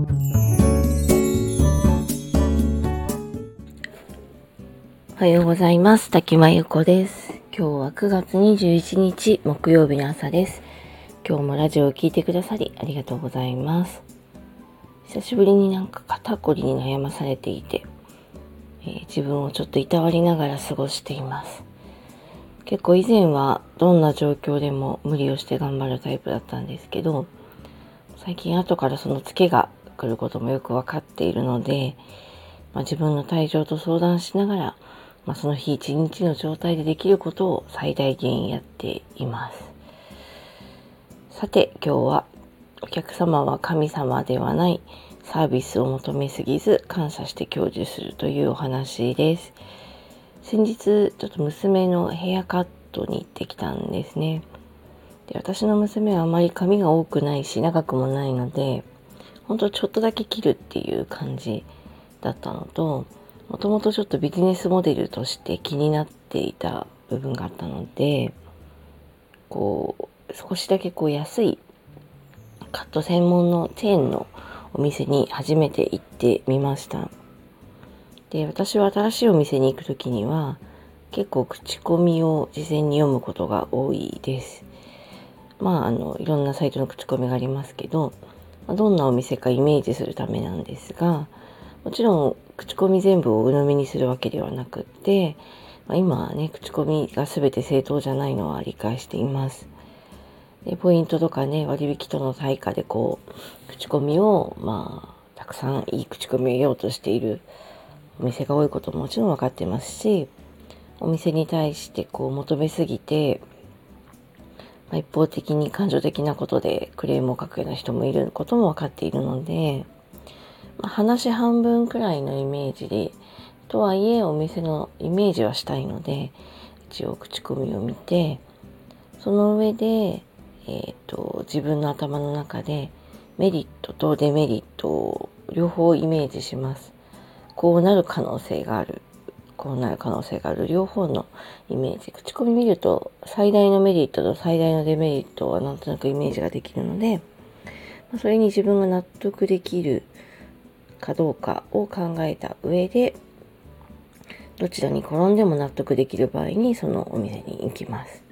おはようございます。滝真由子です。今日は9月21日木曜日の朝です。今日もラジオを聴いてくださりありがとうございます。久しぶりになんか肩こりに悩まされていて、えー、自分をちょっといたわりながら過ごしています。結構以前はどんな状況でも無理をして頑張るタイプだったんですけど、最近後からそのツケが来ることもよくわかっているので、まあ、自分の体調と相談しながらまあ、その日一日の状態でできることを最大限やっています。さて今日はお客様は神様ではないサービスを求めすぎず感謝して享受するというお話です。先日ちょっと娘のヘアカットに行ってきたんですね。で私の娘はあまり髪が多くないし長くもないのでほんとちょっとだけ切るっていう感じだったのともともとちょっとビジネスモデルとして気になっていた部分があったので、こう、少しだけこう安いカット専門のチェーンのお店に初めて行ってみました。で、私は新しいお店に行く時には、結構口コミを事前に読むことが多いです。まあ、あの、いろんなサイトの口コミがありますけど、どんなお店かイメージするためなんですが、もちろん口コミ全部を鵜呑みにするわけではなくって、まあ、今はね、口コミが全て正当じゃないのは理解しています。でポイントとかね、割引との対価でこう、口コミを、まあ、たくさんいい口コミを得ようとしているお店が多いことももちろん分かってますし、お店に対してこう求めすぎて、まあ、一方的に感情的なことでクレームを書くような人もいることも分かっているので、ま話半分くらいのイメージで、とはいえお店のイメージはしたいので、一応口コミを見て、その上で、えーと、自分の頭の中でメリットとデメリットを両方イメージします。こうなる可能性がある。こうなる可能性がある。両方のイメージ。口コミ見ると最大のメリットと最大のデメリットはなんとなくイメージができるので、それに自分が納得できるかどうかを考えた上で、どちらに転んでも納得できる場合にそのお店に行きます。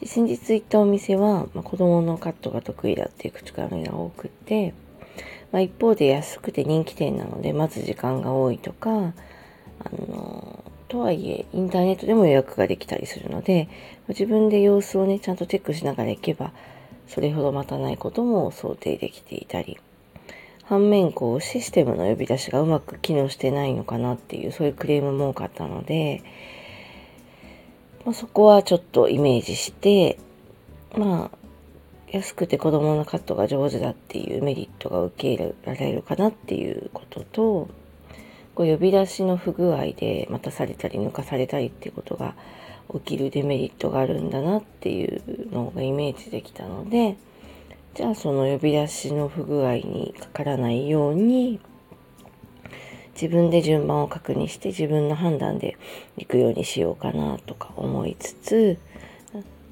で先日行ったお店は、まあ、子供のカットが得意だっていう口からのが多くて、まあ、一方で安くて人気店なので待つ時間が多いとか、あの、とはいえインターネットでも予約ができたりするので、自分で様子をね、ちゃんとチェックしながら行けば、それほど待たないことも想定できていたり、反面こうシステムの呼び出しがうまく機能してないのかなっていうそういうクレームも多かったので、まあ、そこはちょっとイメージしてまあ安くて子供のカットが上手だっていうメリットが受け入れられるかなっていうこととこう呼び出しの不具合で待たされたり抜かされたりっていうことが起きるデメリットがあるんだなっていうのがイメージできたので、じゃあその呼び出しの不具合にかからないように自分で順番を確認して自分の判断で行くようにしようかなとか思いつつ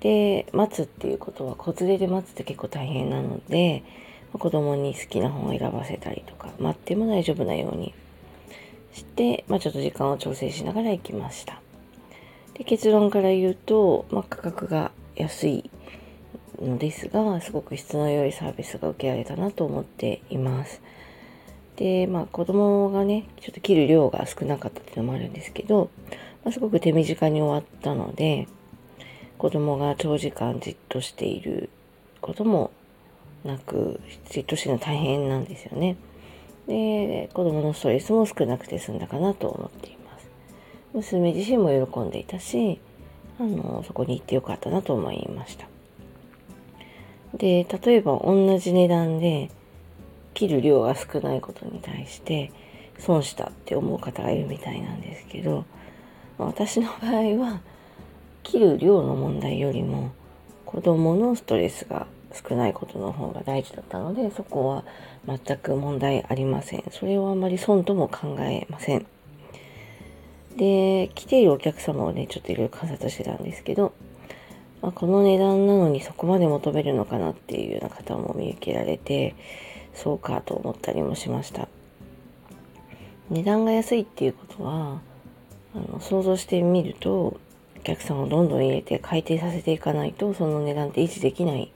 で待つっていうことは子連れで待つって結構大変なので子供に好きな本を選ばせたりとか待っても大丈夫なようにして、まあ、ちょっと時間を調整しながら行きましたで結論から言うと、まあ、価格が安いのですが、すごく質の良いサービスが受けられたなと思っています。で、まあ子供がね、ちょっと切る量が少なかったっていうのもあるんですけど、まあ、すごく手短に終わったので、子供が長時間じっとしていることもなく、じっとしてるの大変なんですよね。で、子供のストレスも少なくて済んだかなと思っています。娘自身も喜んでいたし、あの、そこに行ってよかったなと思いました。で、例えば同じ値段で切る量が少ないことに対して損したって思う方がいるみたいなんですけど、私の場合は切る量の問題よりも子供のストレスが少ないことの方が大事だったので、そこは全く問題ありません。それをあまり損とも考えません。で、来ているお客様をね、ちょっといろいろ観察してたんですけど、まあ、この値段なのにそこまで求めるのかなっていうような方も見受けられて、そうかと思ったりもしました値段が安いっていうことはあの想像してみるとお客さんをどんどん入れて改定させていかないとその値段って維持できない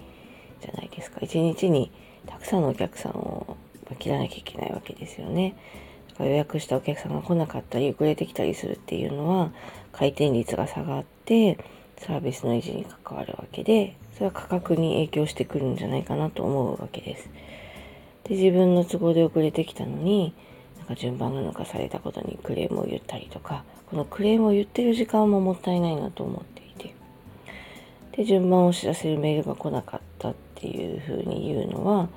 じゃないですか。一日にたくさんのお客さんを切らなきゃいけないわけですよね。だから予約したお客さんが来なかったり遅れてきたりするっていうのは回転率が下がってサービスの維持に関わるわけでそれは価格に影響してくるんじゃないかなと思うわけです。で自分の都合で遅れてきたのになんか順番が抜かされたことにクレームを言ったりとかこのクレームを言ってる時間ももったいないなと思っていて。で順番を知らせるメールが来なかったっていうふうに言うのは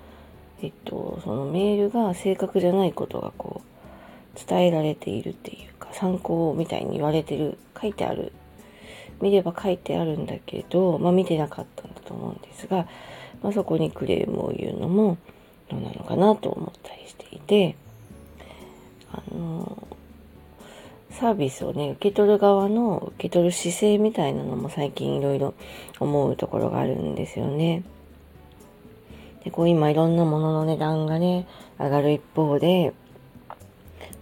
えっとそのメールが正確じゃないことがこう伝えられているっていうか参考みたいに言われてる書いてある見れば書いてあるんだけど、まあ、見てなかったんだと思うんですが、まあ、そこにクレームを言うのもどうなのかなと思ったりしていてあのサービスをね受け取る側の受け取る姿勢みたいなのも最近いろいろ思うところがあるんですよね。でこう今いろんなものの値段がね上がる一方で、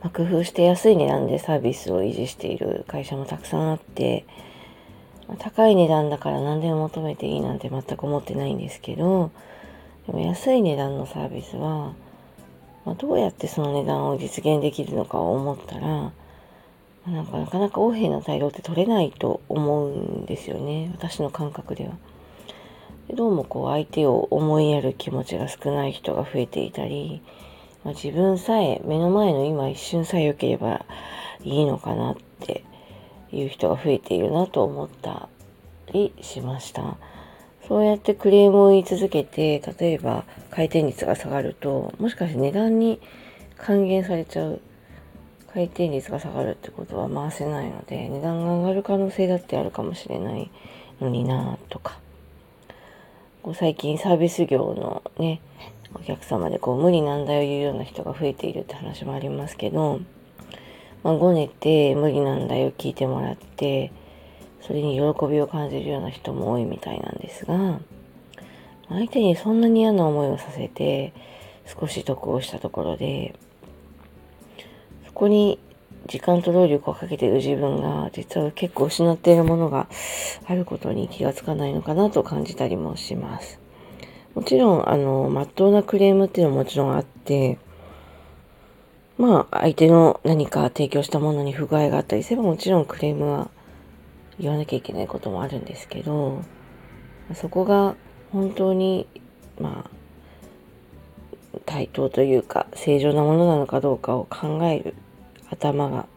まあ、工夫して安い値段でサービスを維持している会社もたくさんあってま高い値段だから何でも求めていいなんて全く思ってないんですけどでも安い値段のサービスは、まあ、どうやってその値段を実現できるのかを思ったらなんかなかなか横柄な対応って取れないと思うんですよね私の感覚では。どうもこう相手を思いやる気持ちが少ない人が増えていたり、まあ、自分さえ目の前の今一瞬さえ良ければいいのかなっていう人が増えているなと思ったりしました。そうやってクレームを言い続けて、例えば回転率が下がると、もしかして値段に還元されちゃう。回転率が下がるってことは回せないので、値段が上がる可能性だってあるかもしれないのになとか。こう最近サービス業のね、お客様でこう無理難題を言うような人が増えているって話もありますけど、まあ、ごねて無理難題を聞いてもらって、それに喜びを感じるような人も多いみたいなんですが、相手にそんなに嫌な思いをさせて、少し得をしたところで、そこに時間と労力をかけている自分が、実は結構失っているものがあることに気がつかないのかなと感じたりもします。もちろん、あの、まっとうなクレームっていうのはもちろんあって、まあ、相手の何か提供したものに不具合があったりすれば、もちろんクレームは言わなきゃいけないこともあるんですけど、そこが本当に、まあ、対等というか、正常なものなのかどうかを考える頭が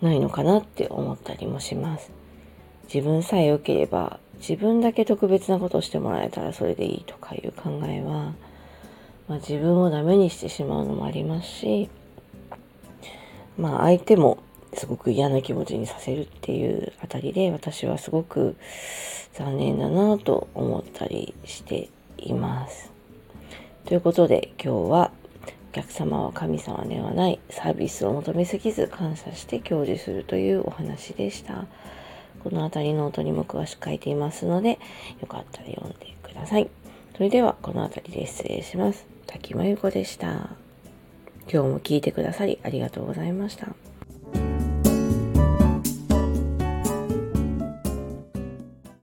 ないのかなって思ったりもします。自分さえ良ければ、自分だけ特別なことをしてもらえたらそれでいいとかいう考えは、まあ、自分をダメにしてしまうのもありますし、まあ相手もすごく嫌な気持ちにさせるっていうあたりで私はすごく残念だなと思ったりしています。ということで今日は客様は神様ではないサービスを求めすぎず感謝して享受するというお話でした。この辺りノートにも詳しく書いていますのでよかったら読んでください。それではこの辺りで失礼します。滝真由子でした。今日も聞いてくださりありがとうございました。